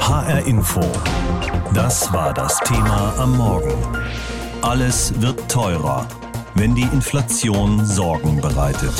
HR Info. Das war das Thema am Morgen. Alles wird teurer, wenn die Inflation Sorgen bereitet.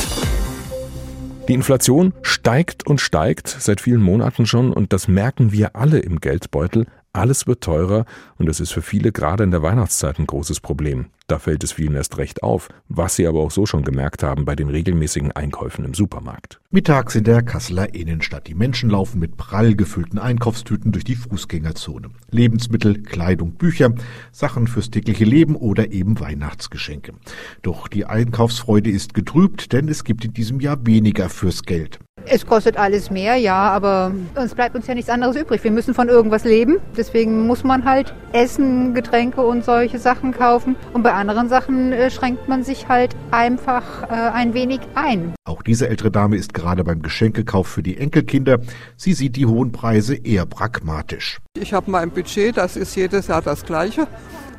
Die Inflation steigt und steigt seit vielen Monaten schon und das merken wir alle im Geldbeutel. Alles wird teurer und das ist für viele gerade in der Weihnachtszeit ein großes Problem. Da fällt es vielen erst recht auf, was sie aber auch so schon gemerkt haben bei den regelmäßigen Einkäufen im Supermarkt. Mittags in der Kasseler Innenstadt. Die Menschen laufen mit prall gefüllten Einkaufstüten durch die Fußgängerzone. Lebensmittel, Kleidung, Bücher, Sachen fürs tägliche Leben oder eben Weihnachtsgeschenke. Doch die Einkaufsfreude ist getrübt, denn es gibt in diesem Jahr weniger fürs Geld. Es kostet alles mehr, ja, aber es bleibt uns ja nichts anderes übrig. Wir müssen von irgendwas leben. Deswegen muss man halt Essen, Getränke und solche Sachen kaufen. Und bei anderen Sachen äh, schränkt man sich halt einfach äh, ein wenig ein. Auch diese ältere Dame ist gerade beim Geschenkekauf für die Enkelkinder. Sie sieht die hohen Preise eher pragmatisch. Ich habe mein Budget, das ist jedes Jahr das gleiche.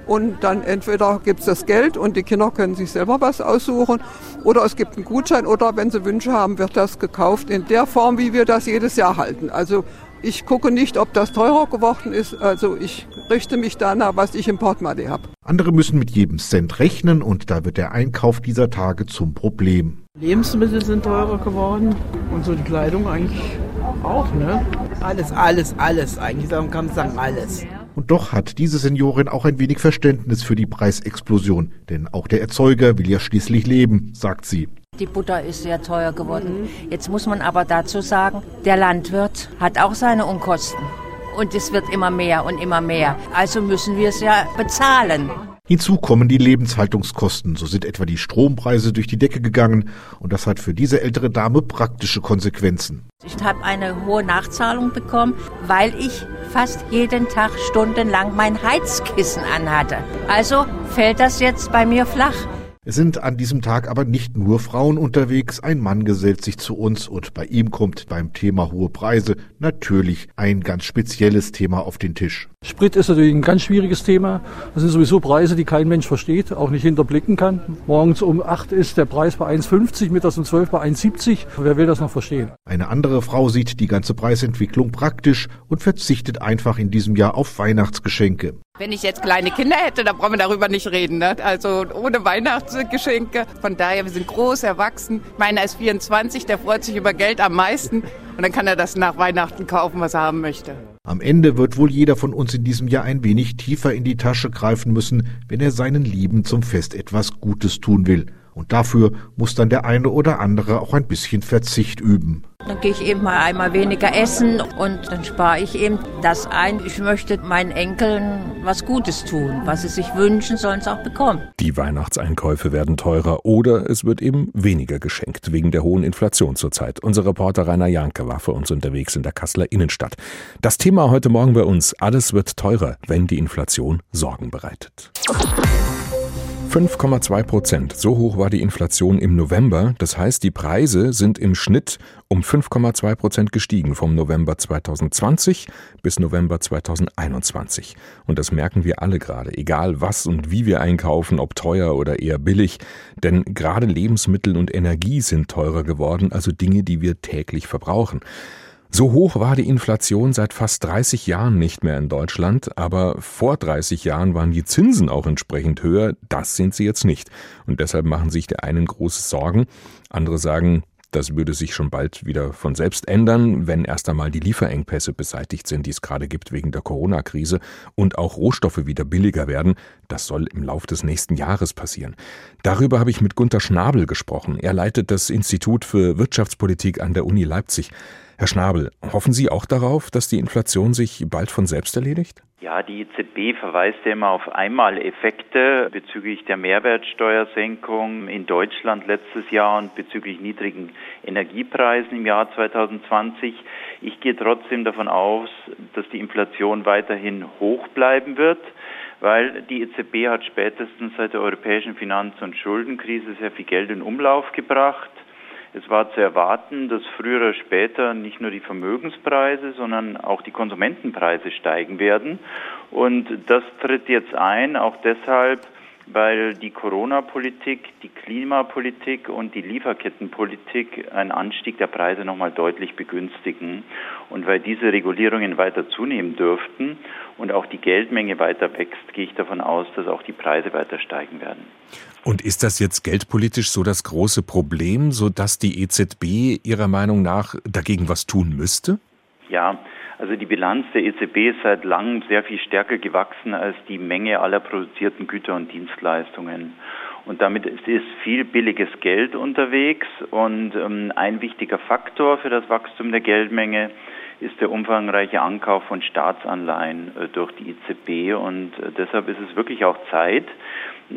Und dann entweder gibt es das Geld und die Kinder können sich selber was aussuchen oder es gibt einen Gutschein oder wenn sie Wünsche haben, wird das gekauft in der Form, wie wir das jedes Jahr halten. Also ich gucke nicht, ob das teurer geworden ist. Also ich richte mich danach, was ich im Portemonnaie habe. Andere müssen mit jedem Cent rechnen und da wird der Einkauf dieser Tage zum Problem. Lebensmittel sind teurer geworden und so die Kleidung eigentlich auch, ne? Alles, alles, alles. Eigentlich kann man sagen alles. Und doch hat diese Seniorin auch ein wenig Verständnis für die Preisexplosion, denn auch der Erzeuger will ja schließlich leben, sagt sie. Die Butter ist sehr teuer geworden. Jetzt muss man aber dazu sagen, der Landwirt hat auch seine Unkosten. Und es wird immer mehr und immer mehr. Also müssen wir es ja bezahlen. Hinzu kommen die Lebenshaltungskosten. So sind etwa die Strompreise durch die Decke gegangen. Und das hat für diese ältere Dame praktische Konsequenzen. Ich habe eine hohe Nachzahlung bekommen, weil ich fast jeden Tag stundenlang mein Heizkissen anhatte. Also fällt das jetzt bei mir flach. Es sind an diesem Tag aber nicht nur Frauen unterwegs. Ein Mann gesellt sich zu uns und bei ihm kommt beim Thema hohe Preise natürlich ein ganz spezielles Thema auf den Tisch. Sprit ist natürlich ein ganz schwieriges Thema. Das sind sowieso Preise, die kein Mensch versteht, auch nicht hinterblicken kann. Morgens um 8 ist der Preis bei 1,50, mittags um 12 bei 1,70. Wer will das noch verstehen? Eine andere Frau sieht die ganze Preisentwicklung praktisch und verzichtet einfach in diesem Jahr auf Weihnachtsgeschenke. Wenn ich jetzt kleine Kinder hätte, dann brauchen wir darüber nicht reden. Ne? Also ohne Weihnachtsgeschenke. Von daher, wir sind groß, erwachsen. Meiner ist 24, der freut sich über Geld am meisten. Und dann kann er das nach Weihnachten kaufen, was er haben möchte. Am Ende wird wohl jeder von uns in diesem Jahr ein wenig tiefer in die Tasche greifen müssen, wenn er seinen Lieben zum Fest etwas Gutes tun will. Und dafür muss dann der eine oder andere auch ein bisschen Verzicht üben. Dann gehe ich eben mal einmal weniger essen und dann spare ich eben das ein. Ich möchte meinen Enkeln was Gutes tun. Was sie sich wünschen, sollen sie auch bekommen. Die Weihnachtseinkäufe werden teurer oder es wird eben weniger geschenkt wegen der hohen Inflation zurzeit. Unser Reporter Rainer Janke war für uns unterwegs in der Kasseler Innenstadt. Das Thema heute Morgen bei uns. Alles wird teurer, wenn die Inflation Sorgen bereitet. 5,2 Prozent. So hoch war die Inflation im November. Das heißt, die Preise sind im Schnitt um 5,2 Prozent gestiegen vom November 2020 bis November 2021. Und das merken wir alle gerade, egal was und wie wir einkaufen, ob teuer oder eher billig. Denn gerade Lebensmittel und Energie sind teurer geworden, also Dinge, die wir täglich verbrauchen. So hoch war die Inflation seit fast 30 Jahren nicht mehr in Deutschland, aber vor 30 Jahren waren die Zinsen auch entsprechend höher. Das sind sie jetzt nicht. Und deshalb machen sich der einen große Sorgen. Andere sagen, das würde sich schon bald wieder von selbst ändern, wenn erst einmal die Lieferengpässe beseitigt sind, die es gerade gibt wegen der Corona-Krise und auch Rohstoffe wieder billiger werden. Das soll im Lauf des nächsten Jahres passieren. Darüber habe ich mit Gunter Schnabel gesprochen. Er leitet das Institut für Wirtschaftspolitik an der Uni Leipzig. Herr Schnabel, hoffen Sie auch darauf, dass die Inflation sich bald von selbst erledigt? Ja, die EZB verweist ja immer auf Einmaleffekte bezüglich der Mehrwertsteuersenkung in Deutschland letztes Jahr und bezüglich niedrigen Energiepreisen im Jahr 2020. Ich gehe trotzdem davon aus, dass die Inflation weiterhin hoch bleiben wird weil die EZB hat spätestens seit der europäischen Finanz- und Schuldenkrise sehr viel Geld in Umlauf gebracht. Es war zu erwarten, dass früher oder später nicht nur die Vermögenspreise, sondern auch die Konsumentenpreise steigen werden. Und das tritt jetzt ein, auch deshalb, weil die Corona-Politik, die Klimapolitik und die Lieferkettenpolitik einen Anstieg der Preise nochmal deutlich begünstigen. Und weil diese Regulierungen weiter zunehmen dürften und auch die Geldmenge weiter wächst, gehe ich davon aus, dass auch die Preise weiter steigen werden. Und ist das jetzt geldpolitisch so das große Problem, sodass die EZB Ihrer Meinung nach dagegen was tun müsste? Ja, also die Bilanz der EZB ist seit langem sehr viel stärker gewachsen als die Menge aller produzierten Güter und Dienstleistungen. Und damit ist viel billiges Geld unterwegs. Und ähm, ein wichtiger Faktor für das Wachstum der Geldmenge ist der umfangreiche Ankauf von Staatsanleihen äh, durch die EZB. Und äh, deshalb ist es wirklich auch Zeit,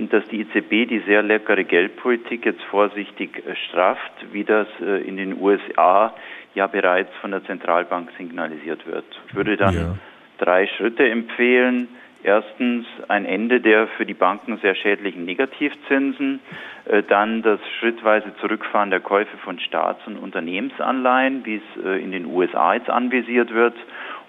dass die EZB die sehr leckere Geldpolitik jetzt vorsichtig äh, strafft, wie das äh, in den USA ja bereits von der Zentralbank signalisiert wird. Ich würde dann ja. drei Schritte empfehlen. Erstens ein Ende der für die Banken sehr schädlichen Negativzinsen, äh, dann das schrittweise Zurückfahren der Käufe von Staats- und Unternehmensanleihen, wie es in den USA jetzt anvisiert wird,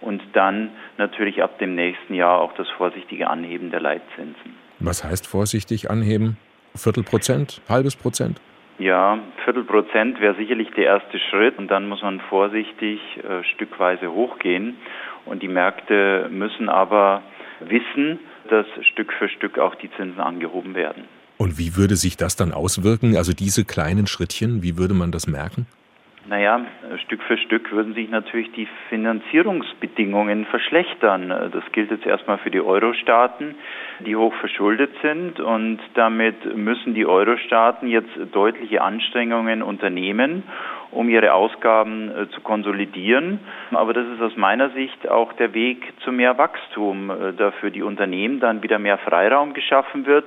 und dann natürlich ab dem nächsten Jahr auch das vorsichtige Anheben der Leitzinsen. Was heißt vorsichtig anheben? Viertelprozent, halbes Prozent? Ja, Viertelprozent wäre sicherlich der erste Schritt und dann muss man vorsichtig äh, stückweise hochgehen. Und die Märkte müssen aber wissen, dass Stück für Stück auch die Zinsen angehoben werden. Und wie würde sich das dann auswirken? Also diese kleinen Schrittchen, wie würde man das merken? Naja, Stück für Stück würden sich natürlich die Finanzierungsbedingungen verschlechtern. Das gilt jetzt erstmal für die Euro-Staaten, die hoch verschuldet sind und damit müssen die Euro-Staaten jetzt deutliche Anstrengungen unternehmen, um ihre Ausgaben äh, zu konsolidieren. Aber das ist aus meiner Sicht auch der Weg zu mehr Wachstum, äh, da für die Unternehmen dann wieder mehr Freiraum geschaffen wird.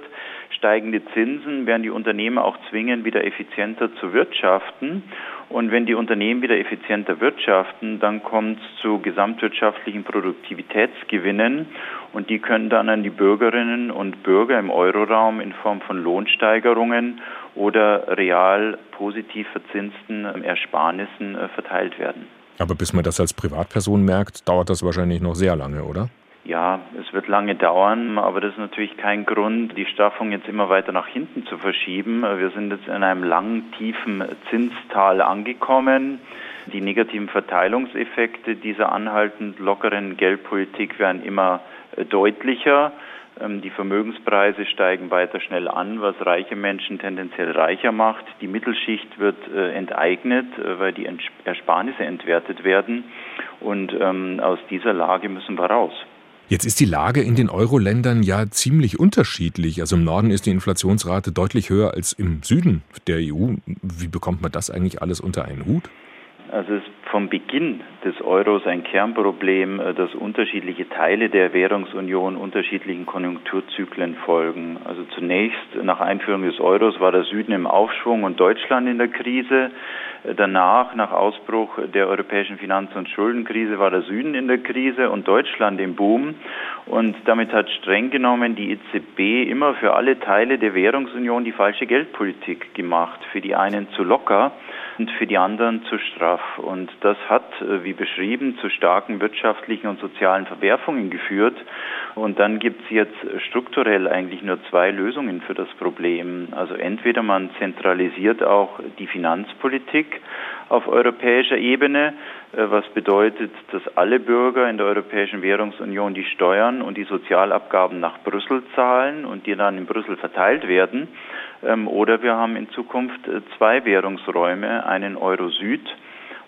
Steigende Zinsen werden die Unternehmen auch zwingen, wieder effizienter zu wirtschaften. Und wenn die Unternehmen wieder effizienter wirtschaften, dann kommt es zu gesamtwirtschaftlichen Produktivitätsgewinnen und die können dann an die Bürgerinnen und Bürger im Euroraum in Form von Lohnsteigerungen oder real positiv verzinsten Ersparnissen äh, verteilt werden. Aber bis man das als Privatperson merkt, dauert das wahrscheinlich noch sehr lange, oder? Ja, es wird lange dauern, aber das ist natürlich kein Grund, die Straffung jetzt immer weiter nach hinten zu verschieben. Wir sind jetzt in einem langen, tiefen Zinstal angekommen. Die negativen Verteilungseffekte dieser anhaltend lockeren Geldpolitik werden immer äh, deutlicher. Ähm, die Vermögenspreise steigen weiter schnell an, was reiche Menschen tendenziell reicher macht. Die Mittelschicht wird äh, enteignet, äh, weil die Ersparnisse entwertet werden. Und ähm, aus dieser Lage müssen wir raus. Jetzt ist die Lage in den Euro-Ländern ja ziemlich unterschiedlich. Also im Norden ist die Inflationsrate deutlich höher als im Süden der EU. Wie bekommt man das eigentlich alles unter einen Hut? Also es ist vom Beginn des Euros ein Kernproblem, äh, dass unterschiedliche Teile der Währungsunion unterschiedlichen Konjunkturzyklen folgen. Also zunächst nach Einführung des Euros war der Süden im Aufschwung und Deutschland in der Krise. Danach, nach Ausbruch der europäischen Finanz- und Schuldenkrise, war der Süden in der Krise und Deutschland im Boom. Und damit hat streng genommen die EZB immer für alle Teile der Währungsunion die falsche Geldpolitik gemacht. Für die einen zu locker und für die anderen zu straff. Und das hat, äh, wie beschrieben, zu starken wirtschaftlichen und sozialen Verwerfungen geführt. Und dann gibt es jetzt strukturell eigentlich nur zwei Lösungen für das Problem. Also entweder man zentralisiert auch die Finanzpolitik auf europäischer Ebene, äh, was bedeutet, dass alle Bürger in der Europäischen Währungsunion die Steuern und die Sozialabgaben nach Brüssel zahlen und die dann in Brüssel verteilt werden. Ähm, oder wir haben in Zukunft äh, zwei Währungsräume, einen Euro Süd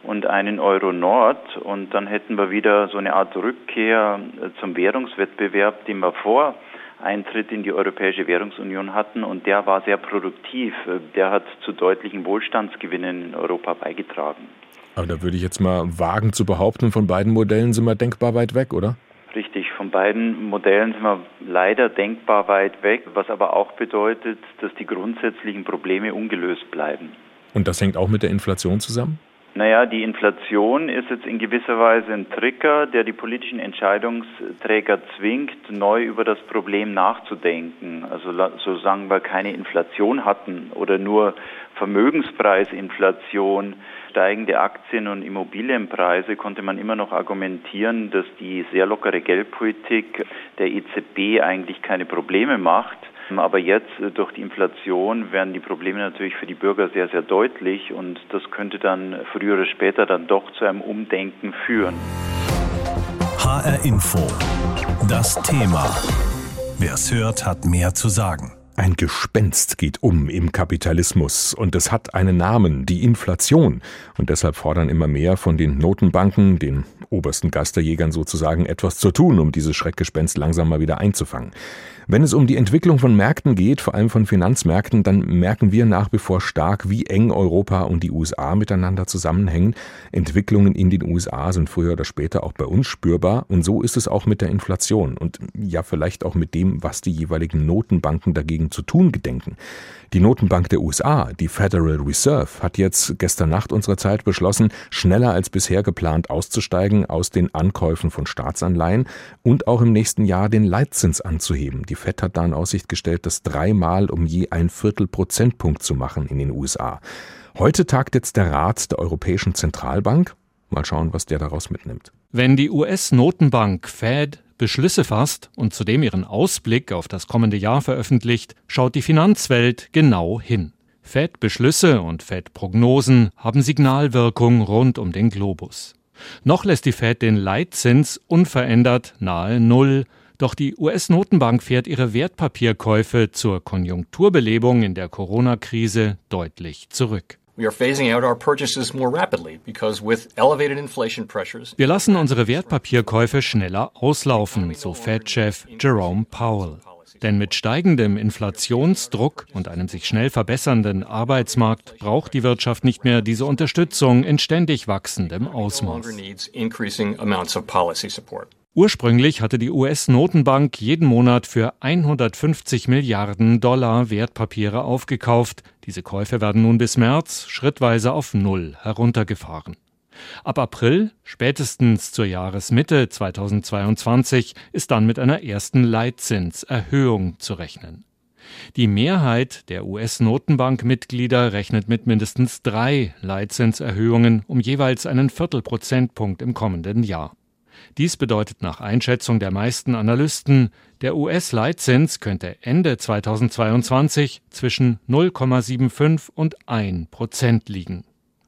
und einen Euro Nord. Und dann hätten wir wieder so eine Art Rückkehr äh, zum Währungswettbewerb, den wir vor Eintritt in die Europäische Währungsunion hatten. Und der war sehr produktiv. Äh, der hat zu deutlichen Wohlstandsgewinnen in Europa beigetragen. Aber da würde ich jetzt mal wagen zu behaupten, von beiden Modellen sind wir denkbar weit weg, oder? Richtig, von beiden Modellen sind wir leider denkbar weit weg, was aber auch bedeutet, dass die grundsätzlichen Probleme ungelöst bleiben. Und das hängt auch mit der Inflation zusammen? Naja, die Inflation ist jetzt in gewisser Weise ein Trigger, der die politischen Entscheidungsträger zwingt, neu über das Problem nachzudenken. Also solange wir keine Inflation hatten oder nur Vermögenspreisinflation, steigende Aktien- und Immobilienpreise, konnte man immer noch argumentieren, dass die sehr lockere Geldpolitik der EZB eigentlich keine Probleme macht. Aber jetzt durch die Inflation werden die Probleme natürlich für die Bürger sehr, sehr deutlich und das könnte dann früher oder später dann doch zu einem Umdenken führen. HR Info. Das Thema. Wer es hört, hat mehr zu sagen. Ein Gespenst geht um im Kapitalismus und es hat einen Namen, die Inflation. Und deshalb fordern immer mehr von den Notenbanken, den obersten Geisterjägern sozusagen, etwas zu tun, um dieses Schreckgespenst langsam mal wieder einzufangen. Wenn es um die Entwicklung von Märkten geht, vor allem von Finanzmärkten, dann merken wir nach wie vor stark, wie eng Europa und die USA miteinander zusammenhängen. Entwicklungen in den USA sind früher oder später auch bei uns spürbar und so ist es auch mit der Inflation und ja vielleicht auch mit dem, was die jeweiligen Notenbanken dagegen zu tun gedenken. Die Notenbank der USA, die Federal Reserve, hat jetzt gestern Nacht unserer Zeit beschlossen, schneller als bisher geplant auszusteigen aus den Ankäufen von Staatsanleihen und auch im nächsten Jahr den Leitzins anzuheben. Die Fed hat da in Aussicht gestellt, das dreimal um je ein Viertel Prozentpunkt zu machen in den USA. Heute tagt jetzt der Rat der Europäischen Zentralbank. Mal schauen, was der daraus mitnimmt. Wenn die US-Notenbank Fed Beschlüsse fasst und zudem ihren Ausblick auf das kommende Jahr veröffentlicht, schaut die Finanzwelt genau hin. Fed-Beschlüsse und Fed-Prognosen haben Signalwirkung rund um den Globus. Noch lässt die Fed den Leitzins unverändert nahe Null, doch die US-Notenbank fährt ihre Wertpapierkäufe zur Konjunkturbelebung in der Corona-Krise deutlich zurück. Wir lassen unsere Wertpapierkäufe schneller auslaufen, so Fed-Chef Jerome Powell. Denn mit steigendem Inflationsdruck und einem sich schnell verbessernden Arbeitsmarkt braucht die Wirtschaft nicht mehr diese Unterstützung in ständig wachsendem Ausmaß. Ursprünglich hatte die US-Notenbank jeden Monat für 150 Milliarden Dollar Wertpapiere aufgekauft. Diese Käufe werden nun bis März schrittweise auf Null heruntergefahren. Ab April, spätestens zur Jahresmitte 2022, ist dann mit einer ersten Leitzinserhöhung zu rechnen. Die Mehrheit der US-Notenbank-Mitglieder rechnet mit mindestens drei Leitzinserhöhungen um jeweils einen Viertelprozentpunkt im kommenden Jahr. Dies bedeutet nach Einschätzung der meisten Analysten, der US-Leitzins könnte Ende 2022 zwischen 0,75 und 1 Prozent liegen.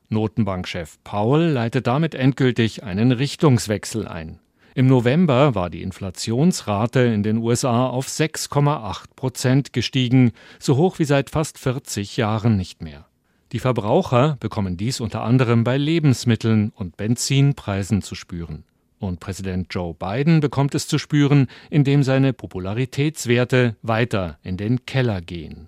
Notenbankchef Powell leitet damit endgültig einen Richtungswechsel ein. Im November war die Inflationsrate in den USA auf 6,8 Prozent gestiegen, so hoch wie seit fast 40 Jahren nicht mehr. Die Verbraucher bekommen dies unter anderem bei Lebensmitteln und Benzinpreisen zu spüren. Und Präsident Joe Biden bekommt es zu spüren, indem seine Popularitätswerte weiter in den Keller gehen.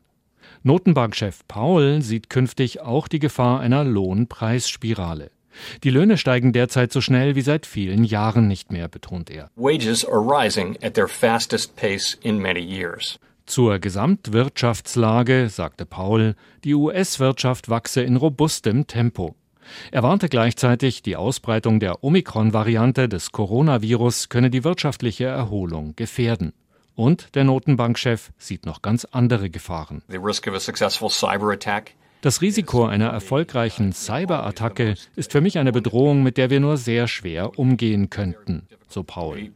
Notenbankchef Paul sieht künftig auch die Gefahr einer Lohnpreisspirale. Die Löhne steigen derzeit so schnell wie seit vielen Jahren nicht mehr, betont er. Wages are rising at their fastest pace in many years. Zur Gesamtwirtschaftslage sagte Paul, die US-Wirtschaft wachse in robustem Tempo. Er warnte gleichzeitig, die Ausbreitung der Omikron-Variante des Coronavirus könne die wirtschaftliche Erholung gefährden. Und der Notenbankchef sieht noch ganz andere Gefahren. Das Risiko einer erfolgreichen Cyberattacke ist für mich eine Bedrohung, mit der wir nur sehr schwer umgehen könnten, so Paul.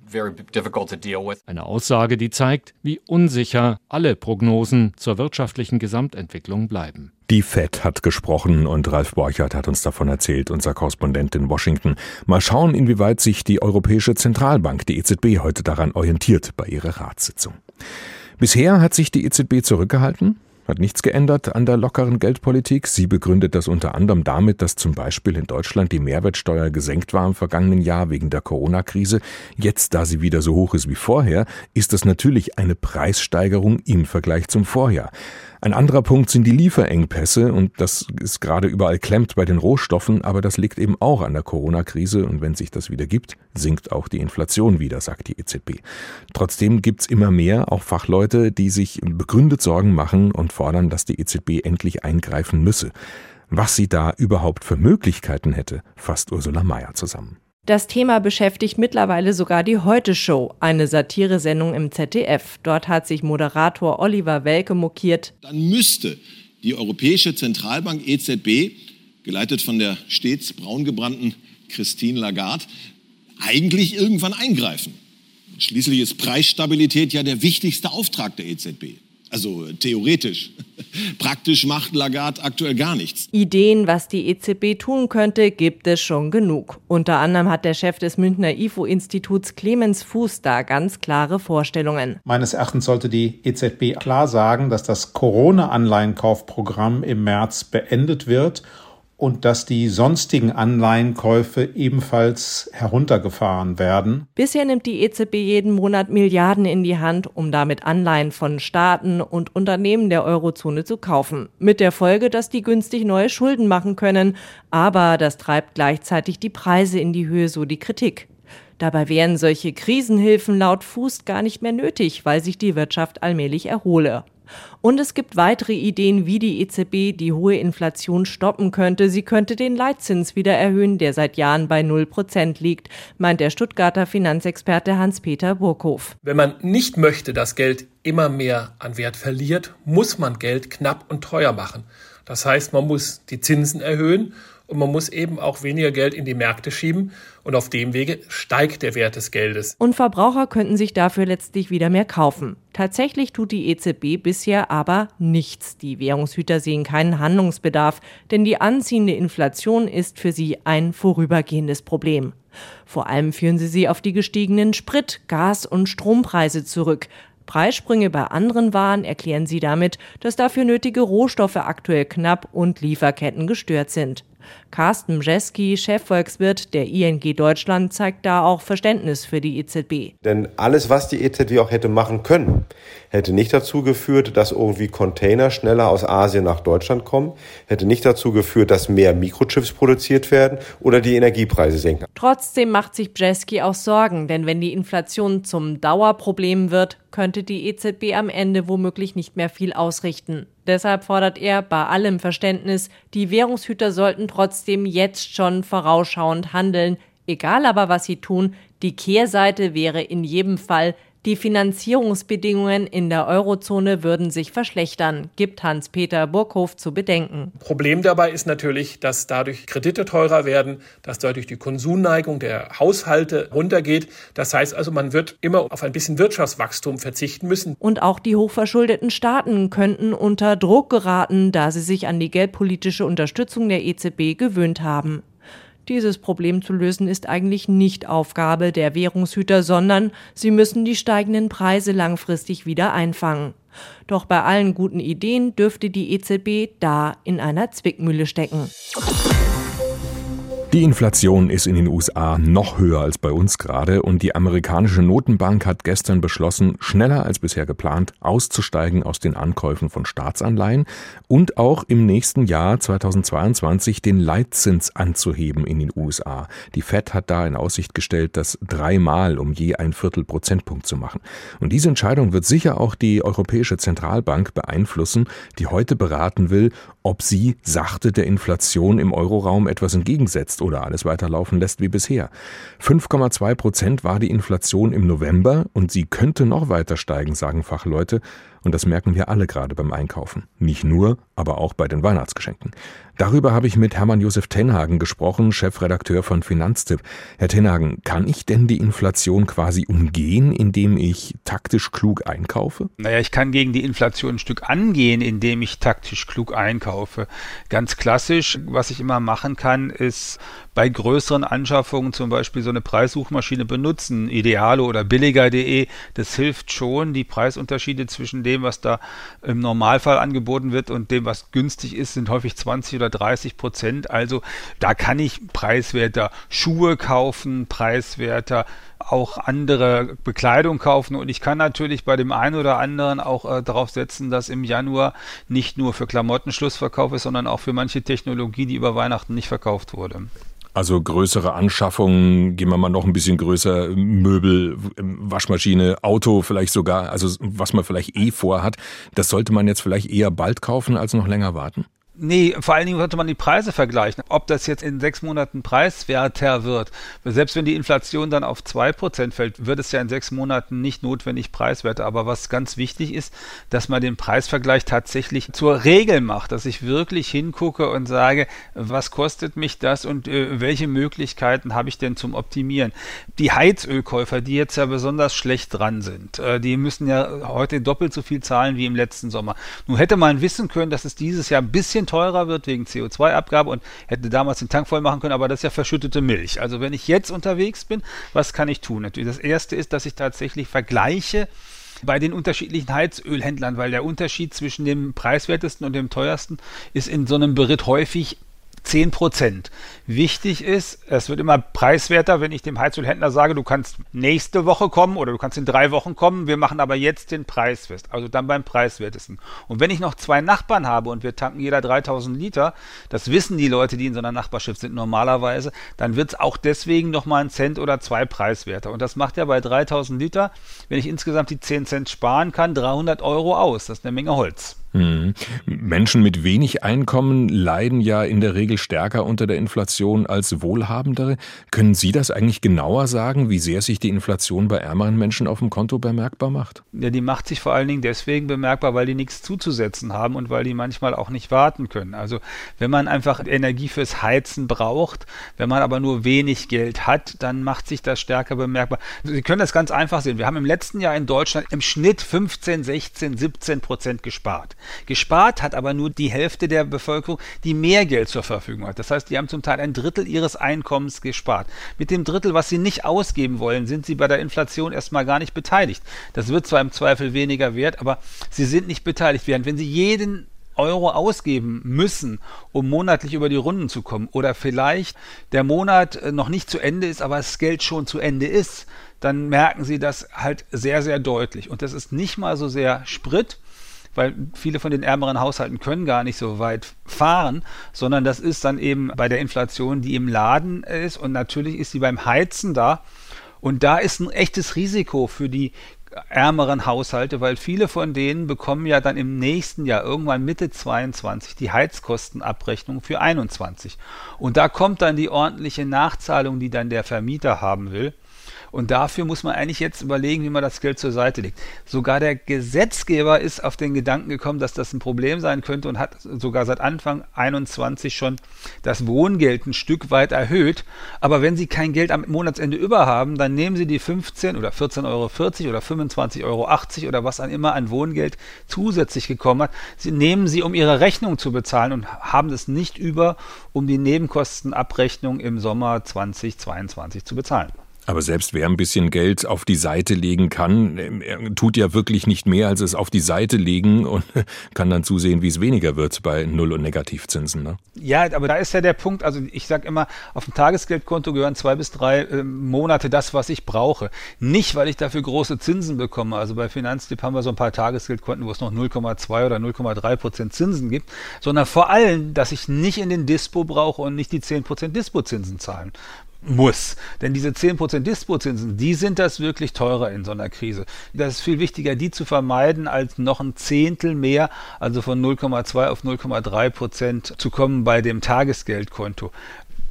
Eine Aussage, die zeigt, wie unsicher alle Prognosen zur wirtschaftlichen Gesamtentwicklung bleiben. Die Fed hat gesprochen und Ralf Borchert hat uns davon erzählt, unser Korrespondent in Washington. Mal schauen, inwieweit sich die Europäische Zentralbank, die EZB, heute daran orientiert bei ihrer Ratssitzung. Bisher hat sich die EZB zurückgehalten, hat nichts geändert an der lockeren Geldpolitik. Sie begründet das unter anderem damit, dass zum Beispiel in Deutschland die Mehrwertsteuer gesenkt war im vergangenen Jahr wegen der Corona-Krise. Jetzt, da sie wieder so hoch ist wie vorher, ist das natürlich eine Preissteigerung im Vergleich zum Vorjahr. Ein anderer Punkt sind die Lieferengpässe und das ist gerade überall klemmt bei den Rohstoffen, aber das liegt eben auch an der Corona-Krise und wenn sich das wieder gibt, sinkt auch die Inflation wieder, sagt die EZB. Trotzdem gibt's immer mehr, auch Fachleute, die sich begründet Sorgen machen und fordern, dass die EZB endlich eingreifen müsse. Was sie da überhaupt für Möglichkeiten hätte, fasst Ursula Mayer zusammen. Das Thema beschäftigt mittlerweile sogar die Heute-Show, eine Satiresendung im ZDF. Dort hat sich Moderator Oliver Welke mokiert. Dann müsste die Europäische Zentralbank EZB, geleitet von der stets braungebrannten Christine Lagarde, eigentlich irgendwann eingreifen. Schließlich ist Preisstabilität ja der wichtigste Auftrag der EZB. Also theoretisch. Praktisch macht Lagarde aktuell gar nichts. Ideen, was die EZB tun könnte, gibt es schon genug. Unter anderem hat der Chef des Münchner IFO-Instituts Clemens Fuß da ganz klare Vorstellungen. Meines Erachtens sollte die EZB klar sagen, dass das Corona-Anleihenkaufprogramm im März beendet wird und dass die sonstigen Anleihenkäufe ebenfalls heruntergefahren werden. Bisher nimmt die EZB jeden Monat Milliarden in die Hand, um damit Anleihen von Staaten und Unternehmen der Eurozone zu kaufen. Mit der Folge, dass die günstig neue Schulden machen können. Aber das treibt gleichzeitig die Preise in die Höhe, so die Kritik. Dabei wären solche Krisenhilfen laut Fuß gar nicht mehr nötig, weil sich die Wirtschaft allmählich erhole. Und es gibt weitere Ideen, wie die EZB die hohe Inflation stoppen könnte. Sie könnte den Leitzins wieder erhöhen, der seit Jahren bei 0 Prozent liegt, meint der Stuttgarter Finanzexperte Hans-Peter Burkhof. Wenn man nicht möchte, dass Geld immer mehr an Wert verliert, muss man Geld knapp und teuer machen. Das heißt, man muss die Zinsen erhöhen und man muss eben auch weniger Geld in die Märkte schieben und auf dem Wege steigt der Wert des Geldes. Und Verbraucher könnten sich dafür letztlich wieder mehr kaufen. Tatsächlich tut die EZB bisher aber nichts. Die Währungshüter sehen keinen Handlungsbedarf, denn die anziehende Inflation ist für sie ein vorübergehendes Problem. Vor allem führen sie sie auf die gestiegenen Sprit-, Gas- und Strompreise zurück. Preissprünge bei anderen Waren erklären sie damit, dass dafür nötige Rohstoffe aktuell knapp und Lieferketten gestört sind. Carsten Mjeski, Chefvolkswirt der ING Deutschland, zeigt da auch Verständnis für die EZB. Denn alles, was die EZB auch hätte machen können, hätte nicht dazu geführt, dass irgendwie Container schneller aus Asien nach Deutschland kommen, hätte nicht dazu geführt, dass mehr Mikrochips produziert werden oder die Energiepreise senken. Trotzdem macht sich Bjeski auch Sorgen, denn wenn die Inflation zum Dauerproblem wird, könnte die EZB am Ende womöglich nicht mehr viel ausrichten. Deshalb fordert er bei allem Verständnis, die Währungshüter sollten trotzdem jetzt schon vorausschauend handeln, egal aber was sie tun, die Kehrseite wäre in jedem Fall, die Finanzierungsbedingungen in der Eurozone würden sich verschlechtern, gibt Hans-Peter Burkhof zu bedenken. Problem dabei ist natürlich, dass dadurch Kredite teurer werden, dass dadurch die Konsumneigung der Haushalte runtergeht. Das heißt also, man wird immer auf ein bisschen Wirtschaftswachstum verzichten müssen. Und auch die hochverschuldeten Staaten könnten unter Druck geraten, da sie sich an die geldpolitische Unterstützung der EZB gewöhnt haben. Dieses Problem zu lösen ist eigentlich nicht Aufgabe der Währungshüter, sondern sie müssen die steigenden Preise langfristig wieder einfangen. Doch bei allen guten Ideen dürfte die EZB da in einer Zwickmühle stecken. Die Inflation ist in den USA noch höher als bei uns gerade und die amerikanische Notenbank hat gestern beschlossen, schneller als bisher geplant auszusteigen aus den Ankäufen von Staatsanleihen und auch im nächsten Jahr 2022 den Leitzins anzuheben in den USA. Die Fed hat da in Aussicht gestellt, das dreimal um je ein Viertel Prozentpunkt zu machen. Und diese Entscheidung wird sicher auch die Europäische Zentralbank beeinflussen, die heute beraten will, ob sie sachte der Inflation im Euroraum etwas entgegensetzt oder alles weiterlaufen lässt wie bisher. 5,2 Prozent war die Inflation im November und sie könnte noch weiter steigen, sagen Fachleute. Und das merken wir alle gerade beim Einkaufen. Nicht nur, aber auch bei den Weihnachtsgeschenken. Darüber habe ich mit Hermann Josef Tenhagen gesprochen, Chefredakteur von Finanztipp. Herr Tenhagen, kann ich denn die Inflation quasi umgehen, indem ich taktisch klug einkaufe? Naja, ich kann gegen die Inflation ein Stück angehen, indem ich taktisch klug einkaufe. Ganz klassisch, was ich immer machen kann, ist bei größeren Anschaffungen zum Beispiel so eine Preissuchmaschine benutzen, Idealo oder billiger.de. Das hilft schon, die Preisunterschiede zwischen dem, was da im Normalfall angeboten wird und dem, was günstig ist, sind häufig 20 oder 30 Prozent. Also da kann ich preiswerter Schuhe kaufen, preiswerter auch andere Bekleidung kaufen und ich kann natürlich bei dem einen oder anderen auch äh, darauf setzen, dass im Januar nicht nur für Klamotten Schlussverkauf ist, sondern auch für manche Technologie, die über Weihnachten nicht verkauft wurde. Also größere Anschaffungen, gehen wir mal noch ein bisschen größer, Möbel, Waschmaschine, Auto vielleicht sogar, also was man vielleicht eh vorhat, das sollte man jetzt vielleicht eher bald kaufen als noch länger warten? Nee, vor allen Dingen sollte man die Preise vergleichen. Ob das jetzt in sechs Monaten preiswerter wird. Selbst wenn die Inflation dann auf zwei Prozent fällt, wird es ja in sechs Monaten nicht notwendig preiswerter. Aber was ganz wichtig ist, dass man den Preisvergleich tatsächlich zur Regel macht, dass ich wirklich hingucke und sage, was kostet mich das und äh, welche Möglichkeiten habe ich denn zum Optimieren. Die Heizölkäufer, die jetzt ja besonders schlecht dran sind, äh, die müssen ja heute doppelt so viel zahlen wie im letzten Sommer. Nun hätte man wissen können, dass es dieses Jahr ein bisschen teurer wird wegen CO2-Abgabe und hätte damals den Tank voll machen können, aber das ist ja verschüttete Milch. Also wenn ich jetzt unterwegs bin, was kann ich tun? Natürlich, das erste ist, dass ich tatsächlich vergleiche, bei den unterschiedlichen Heizölhändlern, weil der Unterschied zwischen dem preiswertesten und dem teuersten ist in so einem Beritt häufig 10 Prozent. Wichtig ist, es wird immer preiswerter, wenn ich dem Heizölhändler sage, du kannst nächste Woche kommen oder du kannst in drei Wochen kommen, wir machen aber jetzt den Preis fest. Also dann beim preiswertesten. Und wenn ich noch zwei Nachbarn habe und wir tanken jeder 3000 Liter, das wissen die Leute, die in so einer Nachbarschaft sind normalerweise, dann wird es auch deswegen nochmal einen Cent oder zwei preiswerter. Und das macht ja bei 3000 Liter, wenn ich insgesamt die 10 Cent sparen kann, 300 Euro aus. Das ist eine Menge Holz. Mhm. Menschen mit wenig Einkommen leiden ja in der Regel stärker unter der Inflation als Wohlhabendere. Können Sie das eigentlich genauer sagen, wie sehr sich die Inflation bei ärmeren Menschen auf dem Konto bemerkbar macht? Ja, die macht sich vor allen Dingen deswegen bemerkbar, weil die nichts zuzusetzen haben und weil die manchmal auch nicht warten können. Also wenn man einfach Energie fürs Heizen braucht, wenn man aber nur wenig Geld hat, dann macht sich das stärker bemerkbar. Sie können das ganz einfach sehen. Wir haben im letzten Jahr in Deutschland im Schnitt 15, 16, 17 Prozent gespart. Gespart hat aber nur die Hälfte der Bevölkerung, die mehr Geld zur Verfügung hat. Das heißt, die haben zum Teil ein Drittel ihres Einkommens gespart. Mit dem Drittel, was sie nicht ausgeben wollen, sind sie bei der Inflation erstmal gar nicht beteiligt. Das wird zwar im Zweifel weniger wert, aber sie sind nicht beteiligt. Während wenn sie jeden Euro ausgeben müssen, um monatlich über die Runden zu kommen, oder vielleicht der Monat äh, noch nicht zu Ende ist, aber das Geld schon zu Ende ist, dann merken sie das halt sehr, sehr deutlich. Und das ist nicht mal so sehr Sprit, weil viele von den ärmeren Haushalten können gar nicht so weit fahren, sondern das ist dann eben bei der Inflation, die im Laden ist und natürlich ist sie beim Heizen da. Und da ist ein echtes Risiko für die ärmeren Haushalte, weil viele von denen bekommen ja dann im nächsten Jahr irgendwann Mitte 22 die Heizkostenabrechnung für 21. Und da kommt dann die ordentliche Nachzahlung, die dann der Vermieter haben will. Und dafür muss man eigentlich jetzt überlegen, wie man das Geld zur Seite legt. Sogar der Gesetzgeber ist auf den Gedanken gekommen, dass das ein Problem sein könnte und hat sogar seit Anfang 21 schon das Wohngeld ein Stück weit erhöht. Aber wenn Sie kein Geld am Monatsende über haben, dann nehmen Sie die 15 oder 14,40 Euro oder 25,80 Euro oder was an immer an Wohngeld zusätzlich gekommen hat. Sie nehmen sie, um Ihre Rechnung zu bezahlen und haben es nicht über, um die Nebenkostenabrechnung im Sommer 2022 zu bezahlen. Aber selbst wer ein bisschen Geld auf die Seite legen kann, tut ja wirklich nicht mehr, als es auf die Seite legen und kann dann zusehen, wie es weniger wird bei Null- und Negativzinsen. Ne? Ja, aber da ist ja der Punkt, also ich sage immer, auf dem Tagesgeldkonto gehören zwei bis drei äh, Monate das, was ich brauche. Nicht, weil ich dafür große Zinsen bekomme. Also bei Finanztipp haben wir so ein paar Tagesgeldkonten, wo es noch 0,2 oder 0,3 Prozent Zinsen gibt, sondern vor allem, dass ich nicht in den Dispo brauche und nicht die 10 Prozent Dispo-Zinsen zahlen muss. Denn diese 10% Dispozinsen, die sind das wirklich teurer in so einer Krise. Das ist viel wichtiger, die zu vermeiden, als noch ein Zehntel mehr, also von 0,2 auf 0,3 Prozent zu kommen bei dem Tagesgeldkonto.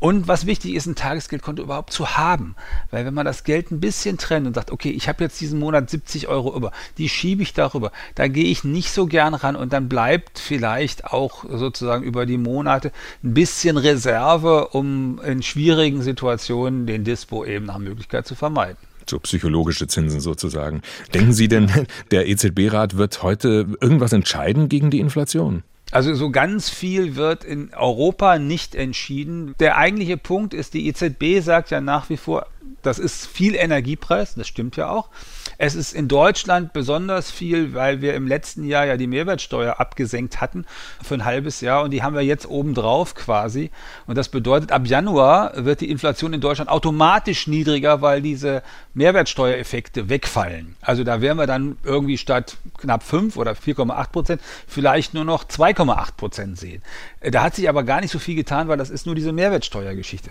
Und was wichtig ist, ein Tagesgeldkonto überhaupt zu haben. Weil wenn man das Geld ein bisschen trennt und sagt, okay, ich habe jetzt diesen Monat 70 Euro über, die schiebe ich darüber, da gehe ich nicht so gern ran und dann bleibt vielleicht auch sozusagen über die Monate ein bisschen Reserve, um in schwierigen Situationen den Dispo eben nach Möglichkeit zu vermeiden so psychologische Zinsen sozusagen. Denken Sie denn, der EZB-Rat wird heute irgendwas entscheiden gegen die Inflation? Also so ganz viel wird in Europa nicht entschieden. Der eigentliche Punkt ist, die EZB sagt ja nach wie vor, das ist viel Energiepreis, das stimmt ja auch. Es ist in Deutschland besonders viel, weil wir im letzten Jahr ja die Mehrwertsteuer abgesenkt hatten für ein halbes Jahr und die haben wir jetzt obendrauf quasi. Und das bedeutet, ab Januar wird die Inflation in Deutschland automatisch niedriger, weil diese Mehrwertsteuereffekte wegfallen. Also da wären wir dann irgendwie statt knapp 5 oder 4,8 Prozent vielleicht nur noch 2,8 Prozent sehen. Da hat sich aber gar nicht so viel getan, weil das ist nur diese Mehrwertsteuergeschichte.